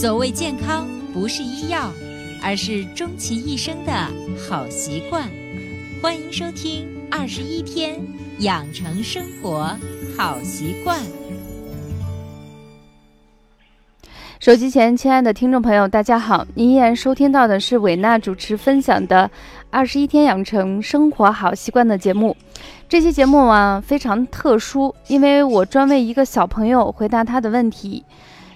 所谓健康，不是医药，而是终其一生的好习惯。欢迎收听《二十一天养成生活好习惯》。手机前，亲爱的听众朋友，大家好！您依然收听到的是伟娜主持分享的《二十一天养成生活好习惯》的节目。这期节目啊非常特殊，因为我专为一个小朋友回答他的问题。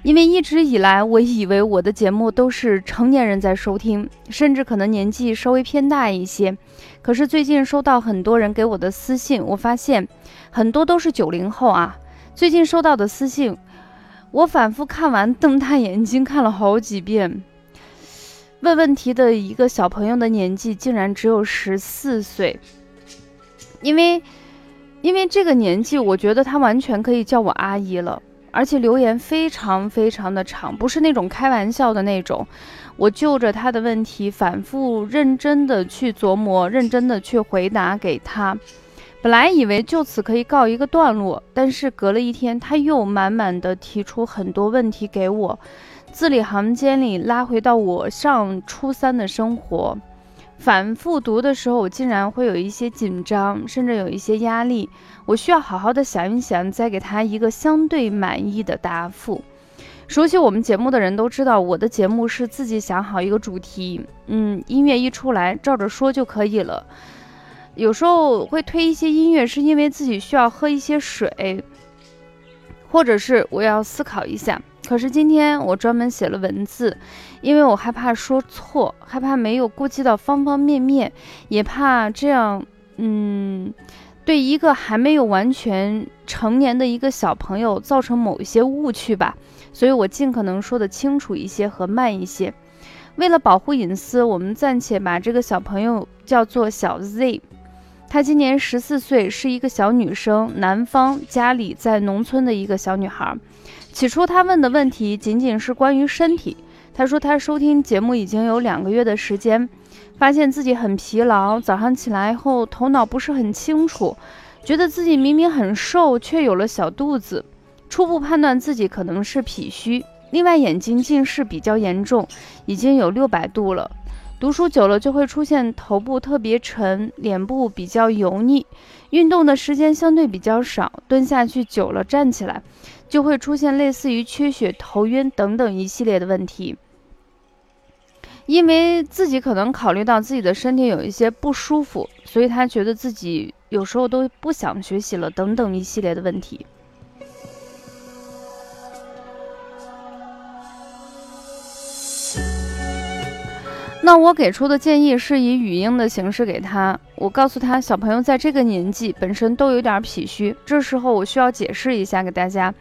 因为一直以来，我以为我的节目都是成年人在收听，甚至可能年纪稍微偏大一些。可是最近收到很多人给我的私信，我发现很多都是九零后啊。最近收到的私信。我反复看完，瞪大眼睛看了好几遍。问问题的一个小朋友的年纪竟然只有十四岁，因为，因为这个年纪，我觉得他完全可以叫我阿姨了。而且留言非常非常的长，不是那种开玩笑的那种。我就着他的问题，反复认真的去琢磨，认真的去回答给他。本来以为就此可以告一个段落，但是隔了一天，他又满满的提出很多问题给我，字里行间里拉回到我上初三的生活。反复读的时候，我竟然会有一些紧张，甚至有一些压力。我需要好好的想一想，再给他一个相对满意的答复。熟悉我们节目的人都知道，我的节目是自己想好一个主题，嗯，音乐一出来，照着说就可以了。有时候会推一些音乐，是因为自己需要喝一些水，或者是我要思考一下。可是今天我专门写了文字，因为我害怕说错，害怕没有顾及到方方面面，也怕这样，嗯，对一个还没有完全成年的一个小朋友造成某一些误区吧。所以我尽可能说的清楚一些和慢一些。为了保护隐私，我们暂且把这个小朋友叫做小 Z。她今年十四岁，是一个小女生，南方家里在农村的一个小女孩。起初她问的问题仅仅是关于身体。她说她收听节目已经有两个月的时间，发现自己很疲劳，早上起来后头脑不是很清楚，觉得自己明明很瘦，却有了小肚子。初步判断自己可能是脾虚，另外眼睛近视比较严重，已经有六百度了。读书久了就会出现头部特别沉，脸部比较油腻，运动的时间相对比较少，蹲下去久了站起来就会出现类似于缺血、头晕等等一系列的问题。因为自己可能考虑到自己的身体有一些不舒服，所以他觉得自己有时候都不想学习了等等一系列的问题。那我给出的建议是以语音的形式给他。我告诉他，小朋友在这个年纪本身都有点脾虚，这时候我需要解释一下给大家。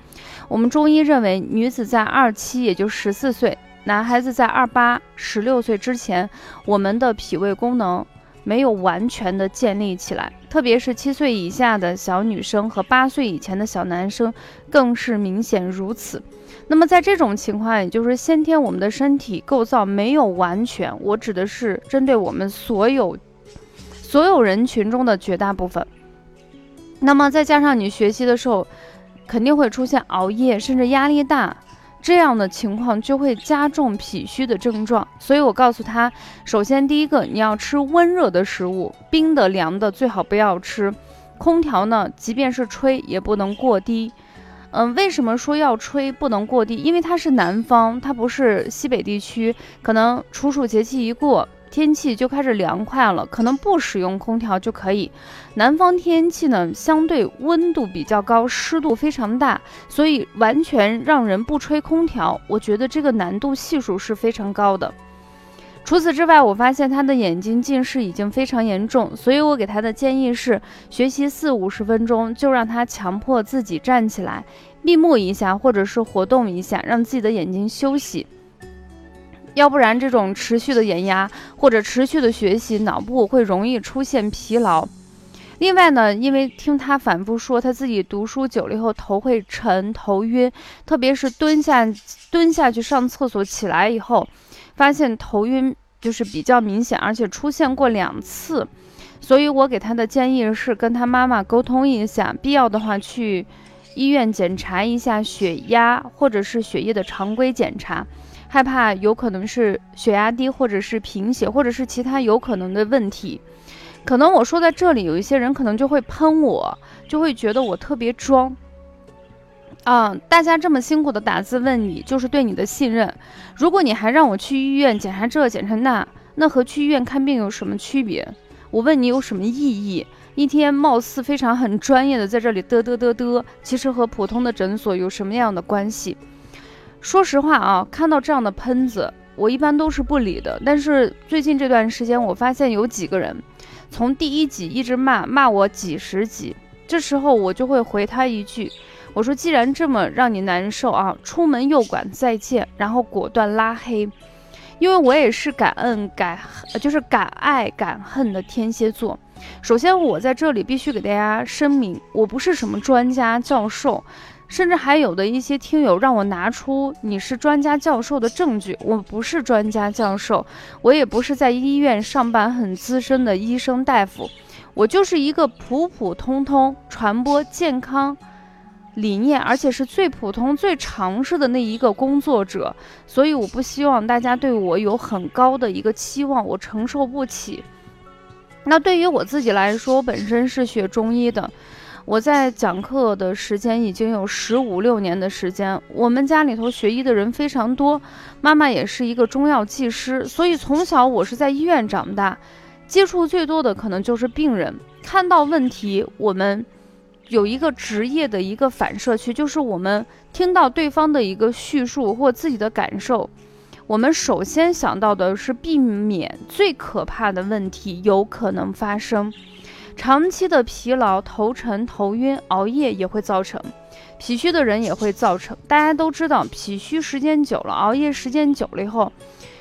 我们中医认为，女子在二七，也就十四岁；男孩子在二八、十六岁之前，我们的脾胃功能没有完全的建立起来，特别是七岁以下的小女生和八岁以前的小男生，更是明显如此。那么在这种情况，也就是先天我们的身体构造没有完全，我指的是针对我们所有所有人群中的绝大部分。那么再加上你学习的时候，肯定会出现熬夜，甚至压力大这样的情况，就会加重脾虚的症状。所以我告诉他，首先第一个你要吃温热的食物，冰的凉的最好不要吃，空调呢，即便是吹也不能过低。嗯，为什么说要吹不能过低？因为它是南方，它不是西北地区。可能处暑节气一过，天气就开始凉快了，可能不使用空调就可以。南方天气呢，相对温度比较高，湿度非常大，所以完全让人不吹空调，我觉得这个难度系数是非常高的。除此之外，我发现他的眼睛近视已经非常严重，所以我给他的建议是，学习四五十分钟就让他强迫自己站起来，闭目一下，或者是活动一下，让自己的眼睛休息。要不然，这种持续的眼压或者持续的学习，脑部会容易出现疲劳。另外呢，因为听他反复说，他自己读书久了以后头会沉、头晕，特别是蹲下蹲下去上厕所起来以后。发现头晕就是比较明显，而且出现过两次，所以我给他的建议是跟他妈妈沟通一下，必要的话去医院检查一下血压或者是血液的常规检查，害怕有可能是血压低，或者是贫血，或者是其他有可能的问题。可能我说在这里，有一些人可能就会喷我，就会觉得我特别装。啊，大家这么辛苦的打字问你，就是对你的信任。如果你还让我去医院检查这检查那，那和去医院看病有什么区别？我问你有什么意义？一天貌似非常很专业的在这里嘚嘚嘚嘚，其实和普通的诊所有什么样的关系？说实话啊，看到这样的喷子，我一般都是不理的。但是最近这段时间，我发现有几个人从第一集一直骂骂我几十集，这时候我就会回他一句。我说，既然这么让你难受啊，出门右拐再见，然后果断拉黑，因为我也是感恩感，就是敢爱敢恨的天蝎座。首先，我在这里必须给大家声明，我不是什么专家教授，甚至还有的一些听友让我拿出你是专家教授的证据，我不是专家教授，我也不是在医院上班很资深的医生大夫，我就是一个普普通通传播健康。理念，而且是最普通、最常识的那一个工作者，所以我不希望大家对我有很高的一个期望，我承受不起。那对于我自己来说，我本身是学中医的，我在讲课的时间已经有十五六年的时间。我们家里头学医的人非常多，妈妈也是一个中药技师，所以从小我是在医院长大，接触最多的可能就是病人，看到问题我们。有一个职业的一个反射区，就是我们听到对方的一个叙述或自己的感受，我们首先想到的是避免最可怕的问题有可能发生。长期的疲劳、头沉、头晕、熬夜也会造成，脾虚的人也会造成。大家都知道，脾虚时间久了，熬夜时间久了以后，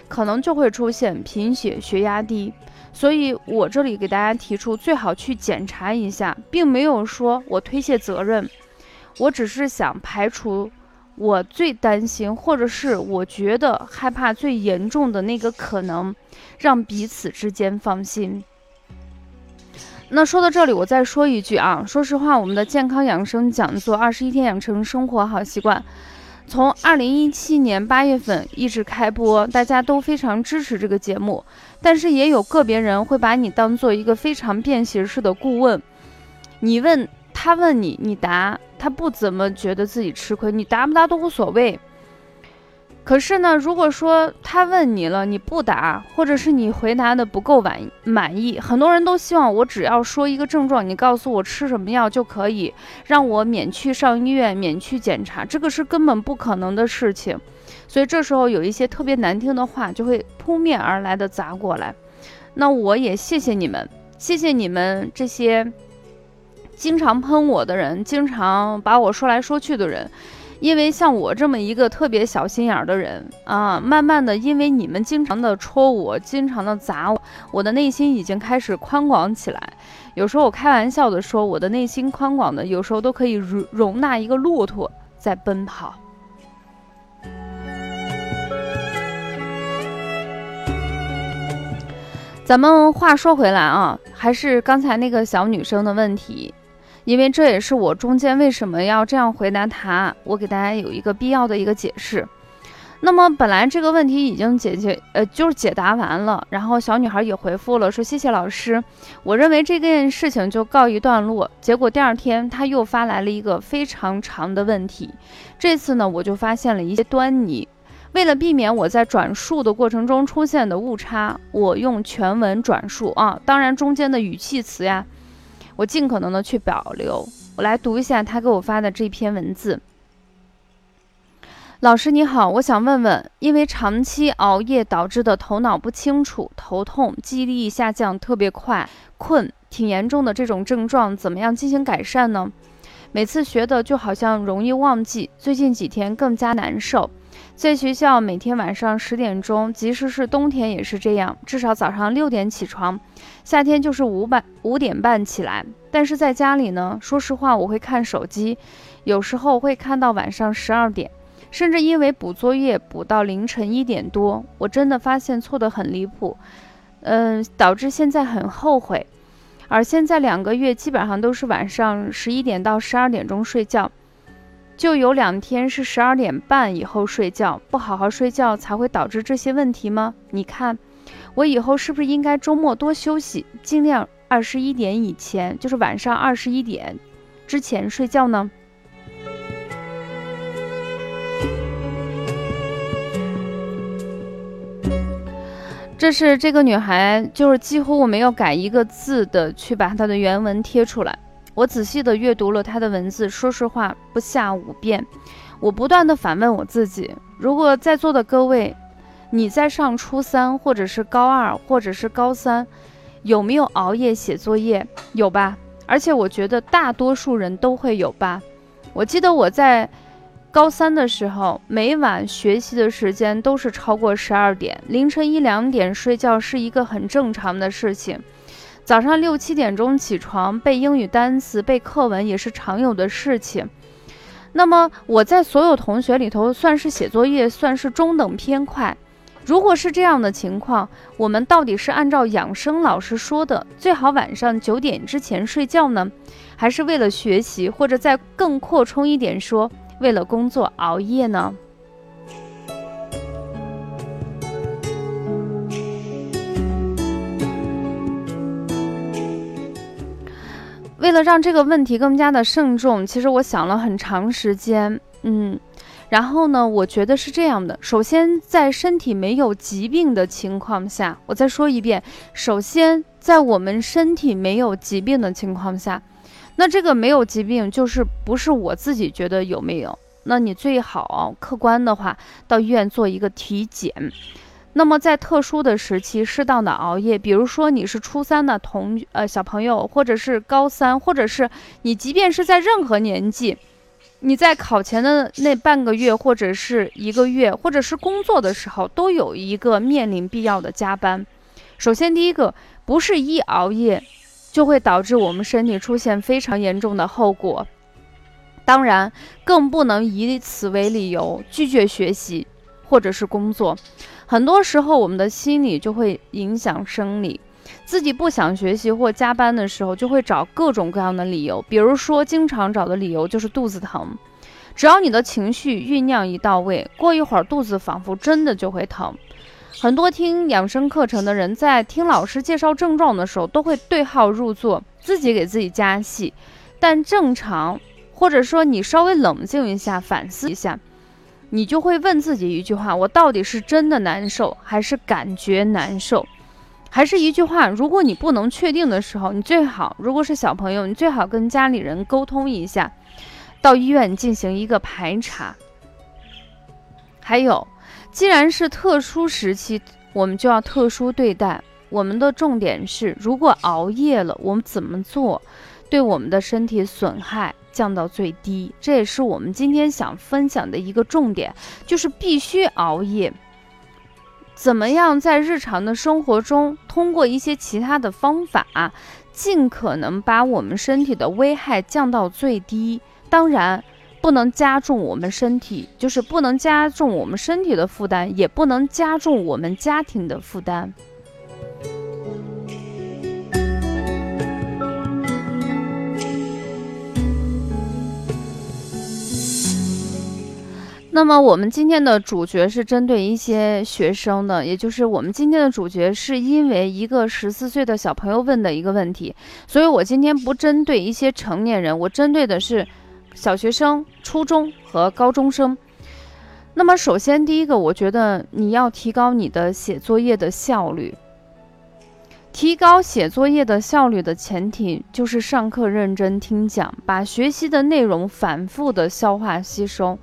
可能就会出现贫血、血压低。所以，我这里给大家提出，最好去检查一下，并没有说我推卸责任，我只是想排除我最担心，或者是我觉得害怕最严重的那个可能，让彼此之间放心。那说到这里，我再说一句啊，说实话，我们的健康养生讲座《二十一天养成生活好习惯》。从二零一七年八月份一直开播，大家都非常支持这个节目，但是也有个别人会把你当做一个非常便携式的顾问，你问他问你，你答，他不怎么觉得自己吃亏，你答不答都无所谓。可是呢，如果说他问你了，你不答，或者是你回答的不够满满意，很多人都希望我只要说一个症状，你告诉我吃什么药就可以让我免去上医院、免去检查，这个是根本不可能的事情。所以这时候有一些特别难听的话就会扑面而来的砸过来。那我也谢谢你们，谢谢你们这些经常喷我的人，经常把我说来说去的人。因为像我这么一个特别小心眼儿的人啊，慢慢的，因为你们经常的戳我，经常的砸我，我的内心已经开始宽广起来。有时候我开玩笑的说，我的内心宽广的，有时候都可以容容纳一个骆驼在奔跑。咱们话说回来啊，还是刚才那个小女生的问题。因为这也是我中间为什么要这样回答他，我给大家有一个必要的一个解释。那么本来这个问题已经解决，呃，就是解答完了，然后小女孩也回复了，说谢谢老师。我认为这件事情就告一段落。结果第二天他又发来了一个非常长的问题，这次呢我就发现了一些端倪。为了避免我在转述的过程中出现的误差，我用全文转述啊，当然中间的语气词呀。我尽可能的去保留。我来读一下他给我发的这篇文字。老师你好，我想问问，因为长期熬夜导致的头脑不清楚、头痛、记忆力下降特别快、困，挺严重的这种症状，怎么样进行改善呢？每次学的就好像容易忘记，最近几天更加难受。在学校每天晚上十点钟，即使是冬天也是这样，至少早上六点起床，夏天就是五百五点半起来。但是在家里呢，说实话，我会看手机，有时候会看到晚上十二点，甚至因为补作业补到凌晨一点多。我真的发现错得很离谱，嗯，导致现在很后悔。而现在两个月基本上都是晚上十一点到十二点钟睡觉。就有两天是十二点半以后睡觉，不好好睡觉才会导致这些问题吗？你看，我以后是不是应该周末多休息，尽量二十一点以前，就是晚上二十一点之前睡觉呢？这是这个女孩，就是几乎我没有改一个字的去把她的原文贴出来。我仔细的阅读了她的文字，说实话不下五遍。我不断的反问我自己：如果在座的各位，你在上初三，或者是高二，或者是高三，有没有熬夜写作业？有吧？而且我觉得大多数人都会有吧。我记得我在。高三的时候，每晚学习的时间都是超过十二点，凌晨一两点睡觉是一个很正常的事情。早上六七点钟起床背英语单词、背课文也是常有的事情。那么我在所有同学里头算是写作业算是中等偏快。如果是这样的情况，我们到底是按照养生老师说的，最好晚上九点之前睡觉呢，还是为了学习，或者再更扩充一点说？为了工作熬夜呢？为了让这个问题更加的慎重，其实我想了很长时间，嗯，然后呢，我觉得是这样的：首先，在身体没有疾病的情况下，我再说一遍，首先在我们身体没有疾病的情况下。那这个没有疾病，就是不是我自己觉得有没有？那你最好客观的话，到医院做一个体检。那么在特殊的时期，适当的熬夜，比如说你是初三的同呃小朋友，或者是高三，或者是你即便是在任何年纪，你在考前的那半个月，或者是一个月，或者是工作的时候，都有一个面临必要的加班。首先第一个，不是一熬夜。就会导致我们身体出现非常严重的后果，当然更不能以此为理由拒绝学习或者是工作。很多时候，我们的心理就会影响生理，自己不想学习或加班的时候，就会找各种各样的理由。比如说，经常找的理由就是肚子疼。只要你的情绪酝酿一到位，过一会儿肚子仿佛真的就会疼。很多听养生课程的人，在听老师介绍症状的时候，都会对号入座，自己给自己加戏。但正常，或者说你稍微冷静一下，反思一下，你就会问自己一句话：我到底是真的难受，还是感觉难受？还是一句话：如果你不能确定的时候，你最好，如果是小朋友，你最好跟家里人沟通一下，到医院进行一个排查。还有。既然是特殊时期，我们就要特殊对待。我们的重点是，如果熬夜了，我们怎么做，对我们的身体损害降到最低？这也是我们今天想分享的一个重点，就是必须熬夜。怎么样在日常的生活中，通过一些其他的方法，尽可能把我们身体的危害降到最低？当然。不能加重我们身体，就是不能加重我们身体的负担，也不能加重我们家庭的负担。那么，我们今天的主角是针对一些学生的，也就是我们今天的主角是因为一个十四岁的小朋友问的一个问题，所以我今天不针对一些成年人，我针对的是。小学生、初中和高中生。那么，首先第一个，我觉得你要提高你的写作业的效率。提高写作业的效率的前提就是上课认真听讲，把学习的内容反复的消化吸收。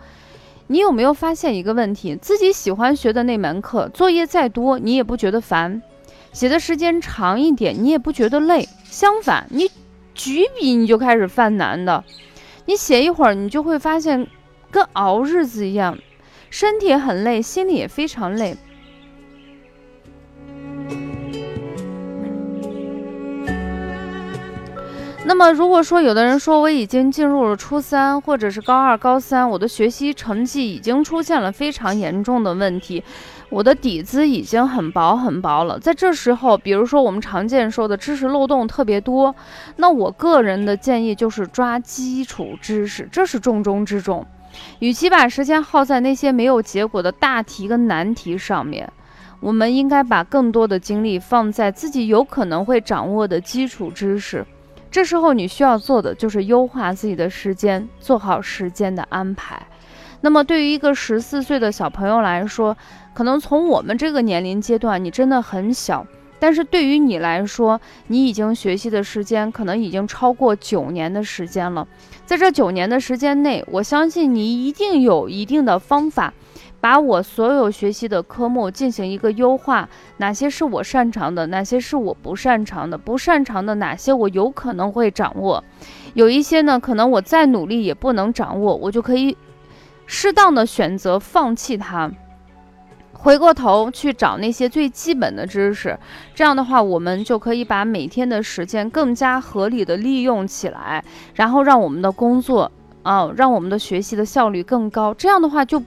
你有没有发现一个问题？自己喜欢学的那门课，作业再多你也不觉得烦，写的时间长一点你也不觉得累。相反，你举笔你就开始犯难的。你写一会儿，你就会发现，跟熬日子一样，身体很累，心里也非常累。那么，如果说有的人说我已经进入了初三，或者是高二、高三，我的学习成绩已经出现了非常严重的问题，我的底子已经很薄很薄了。在这时候，比如说我们常见说的知识漏洞特别多，那我个人的建议就是抓基础知识，这是重中之重。与其把时间耗在那些没有结果的大题跟难题上面，我们应该把更多的精力放在自己有可能会掌握的基础知识。这时候你需要做的就是优化自己的时间，做好时间的安排。那么对于一个十四岁的小朋友来说，可能从我们这个年龄阶段，你真的很小。但是对于你来说，你已经学习的时间可能已经超过九年的时间了。在这九年的时间内，我相信你一定有一定的方法。把我所有学习的科目进行一个优化，哪些是我擅长的，哪些是我不擅长的，不擅长的哪些我有可能会掌握，有一些呢，可能我再努力也不能掌握，我就可以适当的选择放弃它，回过头去找那些最基本的知识，这样的话，我们就可以把每天的时间更加合理的利用起来，然后让我们的工作啊，让我们的学习的效率更高，这样的话就。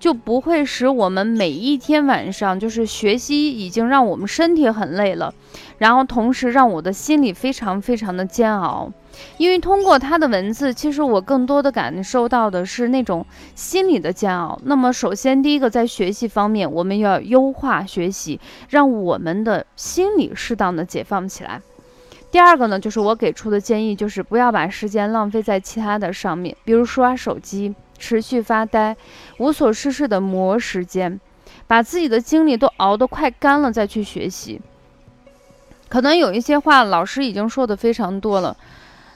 就不会使我们每一天晚上就是学习已经让我们身体很累了，然后同时让我的心里非常非常的煎熬，因为通过他的文字，其实我更多的感受到的是那种心理的煎熬。那么首先第一个在学习方面，我们要优化学习，让我们的心理适当的解放起来。第二个呢，就是我给出的建议，就是不要把时间浪费在其他的上面，比如刷手机。持续发呆，无所事事的磨时间，把自己的精力都熬得快干了再去学习。可能有一些话老师已经说的非常多了。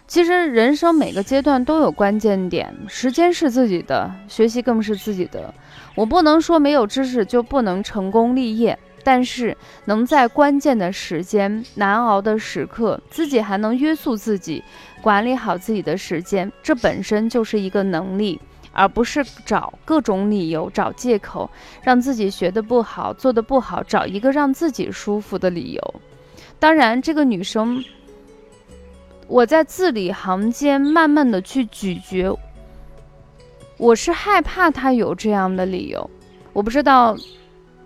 其实人生每个阶段都有关键点，时间是自己的，学习更是自己的。我不能说没有知识就不能成功立业，但是能在关键的时间、难熬的时刻，自己还能约束自己，管理好自己的时间，这本身就是一个能力。而不是找各种理由、找借口，让自己学的不好、做的不好，找一个让自己舒服的理由。当然，这个女生，我在字里行间慢慢的去咀嚼，我是害怕她有这样的理由。我不知道，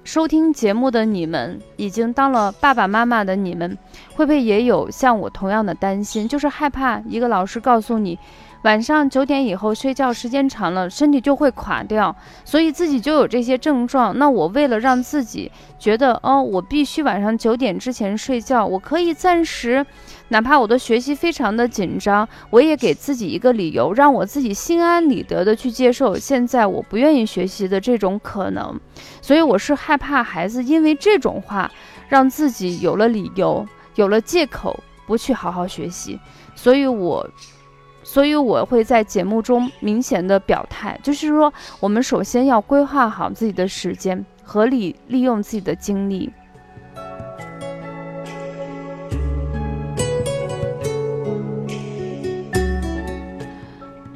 收听节目的你们，已经当了爸爸妈妈的你们，会不会也有像我同样的担心，就是害怕一个老师告诉你。晚上九点以后睡觉时间长了，身体就会垮掉，所以自己就有这些症状。那我为了让自己觉得，哦，我必须晚上九点之前睡觉，我可以暂时，哪怕我的学习非常的紧张，我也给自己一个理由，让我自己心安理得的去接受现在我不愿意学习的这种可能。所以我是害怕孩子因为这种话，让自己有了理由，有了借口不去好好学习。所以我。所以我会在节目中明显的表态，就是说，我们首先要规划好自己的时间，合理利用自己的精力。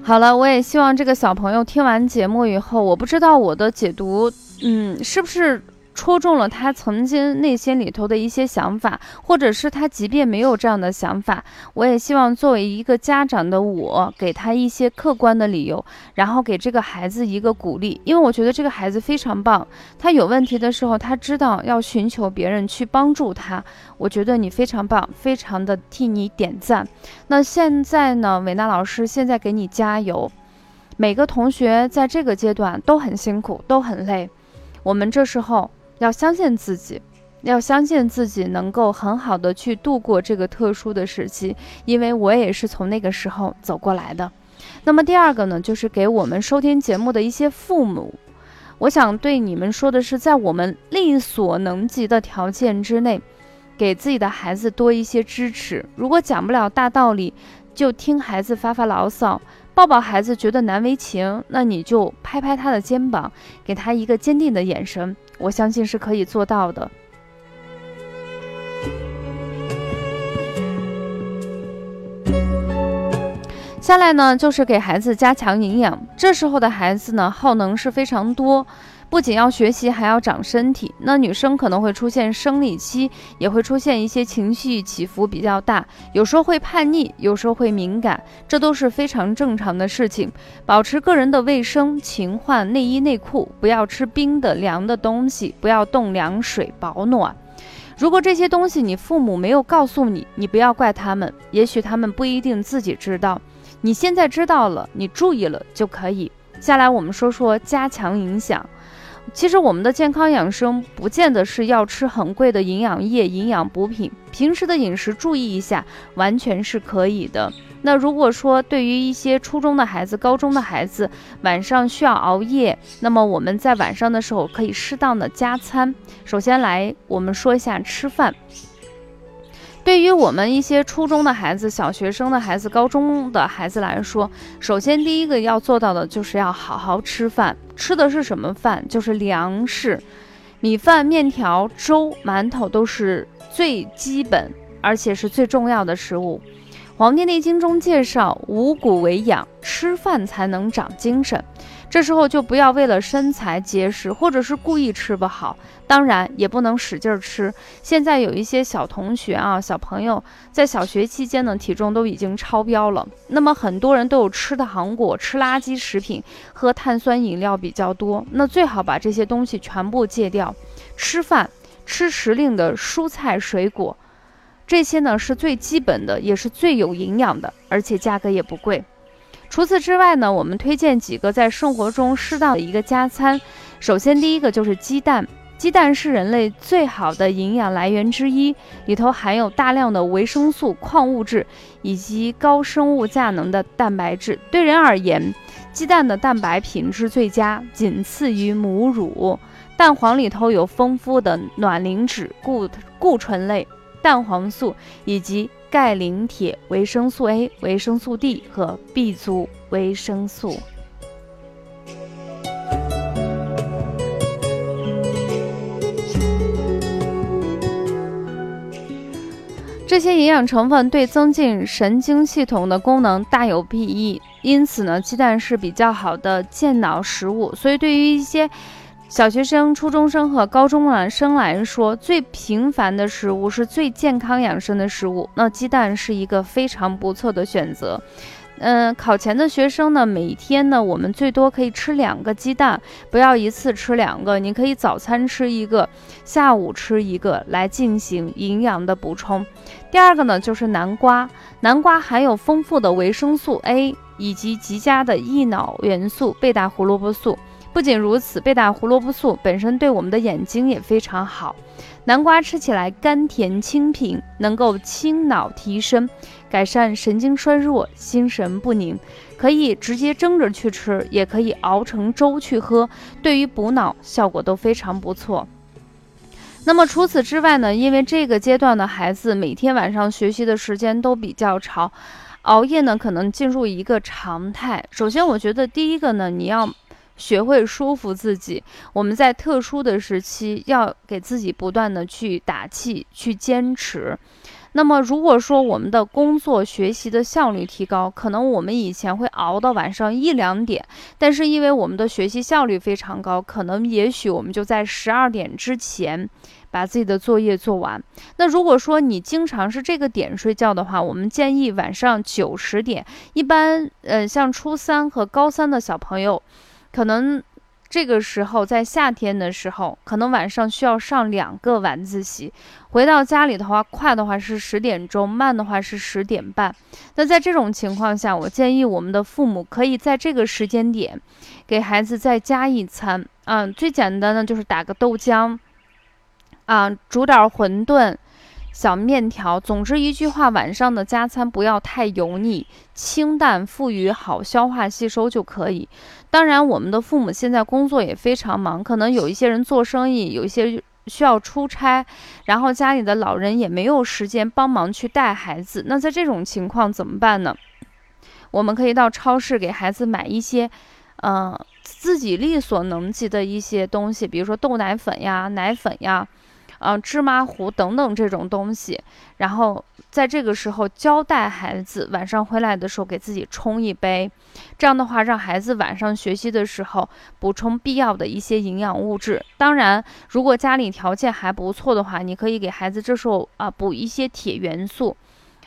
好了，我也希望这个小朋友听完节目以后，我不知道我的解读，嗯，是不是。戳中了他曾经内心里头的一些想法，或者是他即便没有这样的想法，我也希望作为一个家长的我，给他一些客观的理由，然后给这个孩子一个鼓励，因为我觉得这个孩子非常棒，他有问题的时候，他知道要寻求别人去帮助他，我觉得你非常棒，非常的替你点赞。那现在呢，伟娜老师现在给你加油，每个同学在这个阶段都很辛苦，都很累，我们这时候。要相信自己，要相信自己能够很好的去度过这个特殊的时期，因为我也是从那个时候走过来的。那么第二个呢，就是给我们收听节目的一些父母，我想对你们说的是，在我们力所能及的条件之内，给自己的孩子多一些支持。如果讲不了大道理，就听孩子发发牢骚。抱抱孩子觉得难为情，那你就拍拍他的肩膀，给他一个坚定的眼神，我相信是可以做到的。下来呢，就是给孩子加强营养。这时候的孩子呢，耗能是非常多。不仅要学习，还要长身体。那女生可能会出现生理期，也会出现一些情绪起伏比较大，有时候会叛逆，有时候会敏感，这都是非常正常的事情。保持个人的卫生，勤换内衣内裤，不要吃冰的凉的东西，不要冻凉水保暖。如果这些东西你父母没有告诉你，你不要怪他们，也许他们不一定自己知道。你现在知道了，你注意了就可以。下来我们说说加强影响。其实我们的健康养生不见得是要吃很贵的营养液、营养补品，平时的饮食注意一下，完全是可以的。那如果说对于一些初中的孩子、高中的孩子，晚上需要熬夜，那么我们在晚上的时候可以适当的加餐。首先来，我们说一下吃饭。对于我们一些初中的孩子、小学生的孩子、高中的孩子来说，首先第一个要做到的就是要好好吃饭。吃的是什么饭？就是粮食，米饭、面条、粥、馒头都是最基本而且是最重要的食物。《黄帝内经》中介绍，五谷为养，吃饭才能长精神。这时候就不要为了身材结实，或者是故意吃不好，当然也不能使劲吃。现在有一些小同学啊，小朋友在小学期间呢，体重都已经超标了。那么很多人都有吃的糖果、吃垃圾食品、喝碳酸饮料比较多。那最好把这些东西全部戒掉，吃饭吃时令的蔬菜水果，这些呢是最基本的，也是最有营养的，而且价格也不贵。除此之外呢，我们推荐几个在生活中适当的一个加餐。首先，第一个就是鸡蛋，鸡蛋是人类最好的营养来源之一，里头含有大量的维生素、矿物质以及高生物价能的蛋白质。对人而言，鸡蛋的蛋白品质最佳，仅次于母乳。蛋黄里头有丰富的卵磷脂、固固醇类。蛋黄素以及钙、磷、铁、维生素 A、维生素 D 和 B 族维生素。这些营养成分对增进神经系统的功能大有裨益，因此呢，鸡蛋是比较好的健脑食物。所以，对于一些小学生、初中生和高中男生来说，最平凡的食物是最健康养生的食物。那鸡蛋是一个非常不错的选择。嗯，考前的学生呢，每天呢，我们最多可以吃两个鸡蛋，不要一次吃两个。你可以早餐吃一个，下午吃一个，来进行营养的补充。第二个呢，就是南瓜。南瓜含有丰富的维生素 A 以及极佳的益脑元素贝塔胡萝卜素。不仅如此，贝塔胡萝卜素本身对我们的眼睛也非常好。南瓜吃起来甘甜清平，能够清脑提神，改善神经衰弱、心神不宁。可以直接蒸着去吃，也可以熬成粥去喝，对于补脑效果都非常不错。那么除此之外呢？因为这个阶段的孩子每天晚上学习的时间都比较长，熬夜呢可能进入一个常态。首先，我觉得第一个呢，你要。学会说服自己，我们在特殊的时期要给自己不断的去打气，去坚持。那么，如果说我们的工作学习的效率提高，可能我们以前会熬到晚上一两点，但是因为我们的学习效率非常高，可能也许我们就在十二点之前把自己的作业做完。那如果说你经常是这个点睡觉的话，我们建议晚上九十点。一般，呃，像初三和高三的小朋友。可能这个时候在夏天的时候，可能晚上需要上两个晚自习。回到家里的话，快的话是十点钟，慢的话是十点半。那在这种情况下，我建议我们的父母可以在这个时间点给孩子再加一餐。嗯，最简单的就是打个豆浆，啊，煮点馄饨。小面条，总之一句话，晚上的加餐不要太油腻，清淡富裕，好消化吸收就可以。当然，我们的父母现在工作也非常忙，可能有一些人做生意，有一些需要出差，然后家里的老人也没有时间帮忙去带孩子。那在这种情况怎么办呢？我们可以到超市给孩子买一些，嗯，自己力所能及的一些东西，比如说豆奶粉呀、奶粉呀。啊芝麻糊等等这种东西，然后在这个时候交代孩子晚上回来的时候给自己冲一杯，这样的话让孩子晚上学习的时候补充必要的一些营养物质。当然，如果家里条件还不错的话，你可以给孩子这时候啊补一些铁元素，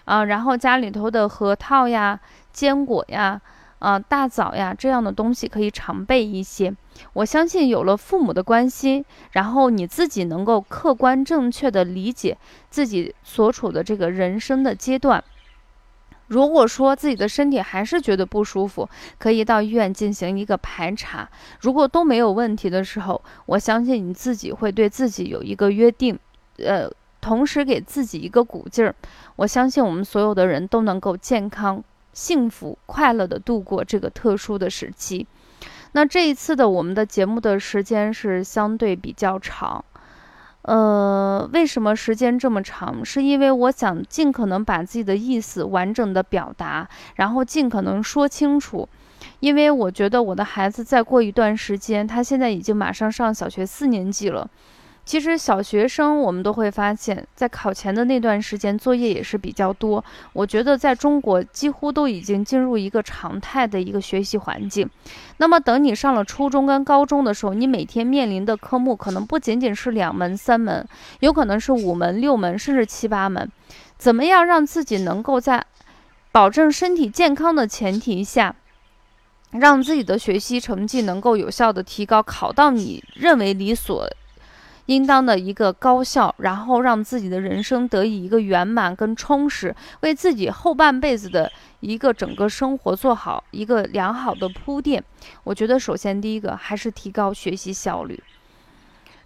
啊，然后家里头的核桃呀、坚果呀。啊，大枣呀，这样的东西可以常备一些。我相信有了父母的关心，然后你自己能够客观正确的理解自己所处的这个人生的阶段。如果说自己的身体还是觉得不舒服，可以到医院进行一个排查。如果都没有问题的时候，我相信你自己会对自己有一个约定，呃，同时给自己一个鼓劲儿。我相信我们所有的人都能够健康。幸福快乐的度过这个特殊的时期。那这一次的我们的节目的时间是相对比较长，呃，为什么时间这么长？是因为我想尽可能把自己的意思完整的表达，然后尽可能说清楚。因为我觉得我的孩子再过一段时间，他现在已经马上上小学四年级了。其实小学生，我们都会发现，在考前的那段时间，作业也是比较多。我觉得在中国几乎都已经进入一个常态的一个学习环境。那么等你上了初中跟高中的时候，你每天面临的科目可能不仅仅是两门、三门，有可能是五门、六门，甚至七八门。怎么样让自己能够在保证身体健康的前提下，让自己的学习成绩能够有效的提高，考到你认为理所。应当的一个高效，然后让自己的人生得以一个圆满跟充实，为自己后半辈子的一个整个生活做好一个良好的铺垫。我觉得，首先第一个还是提高学习效率。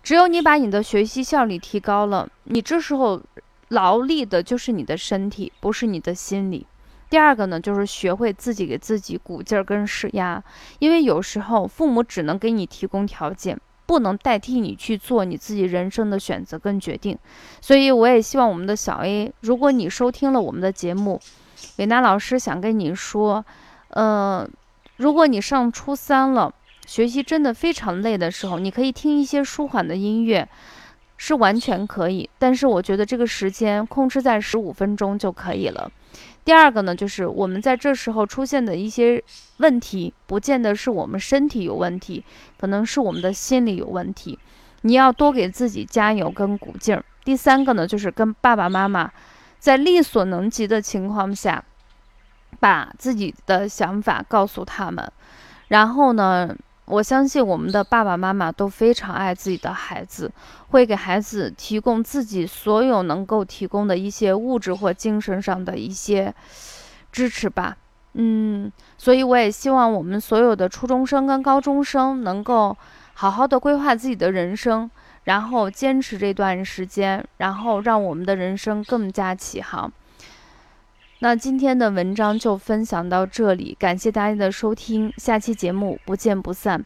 只有你把你的学习效率提高了，你这时候劳力的就是你的身体，不是你的心理。第二个呢，就是学会自己给自己鼓劲儿跟施压，因为有时候父母只能给你提供条件。不能代替你去做你自己人生的选择跟决定，所以我也希望我们的小 A，如果你收听了我们的节目，伟娜老师想跟你说，呃，如果你上初三了，学习真的非常累的时候，你可以听一些舒缓的音乐，是完全可以。但是我觉得这个时间控制在十五分钟就可以了。第二个呢，就是我们在这时候出现的一些问题，不见得是我们身体有问题，可能是我们的心理有问题。你要多给自己加油跟鼓劲儿。第三个呢，就是跟爸爸妈妈在力所能及的情况下，把自己的想法告诉他们，然后呢。我相信我们的爸爸妈妈都非常爱自己的孩子，会给孩子提供自己所有能够提供的一些物质或精神上的一些支持吧。嗯，所以我也希望我们所有的初中生跟高中生能够好好的规划自己的人生，然后坚持这段时间，然后让我们的人生更加起航。那今天的文章就分享到这里，感谢大家的收听，下期节目不见不散。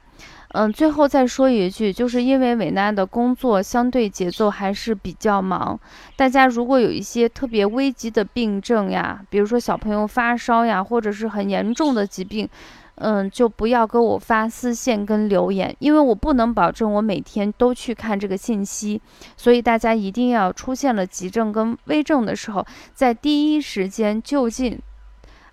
嗯，最后再说一句，就是因为伟娜的工作相对节奏还是比较忙，大家如果有一些特别危急的病症呀，比如说小朋友发烧呀，或者是很严重的疾病。嗯，就不要给我发私信跟留言，因为我不能保证我每天都去看这个信息，所以大家一定要出现了急症跟危症的时候，在第一时间就近，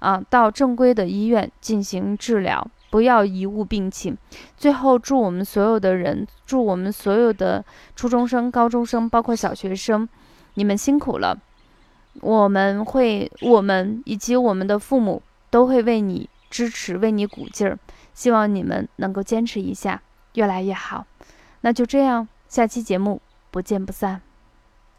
啊，到正规的医院进行治疗，不要贻误病情。最后，祝我们所有的人，祝我们所有的初中生、高中生，包括小学生，你们辛苦了，我们会，我们以及我们的父母都会为你。支持，为你鼓劲儿，希望你们能够坚持一下，越来越好。那就这样，下期节目不见不散。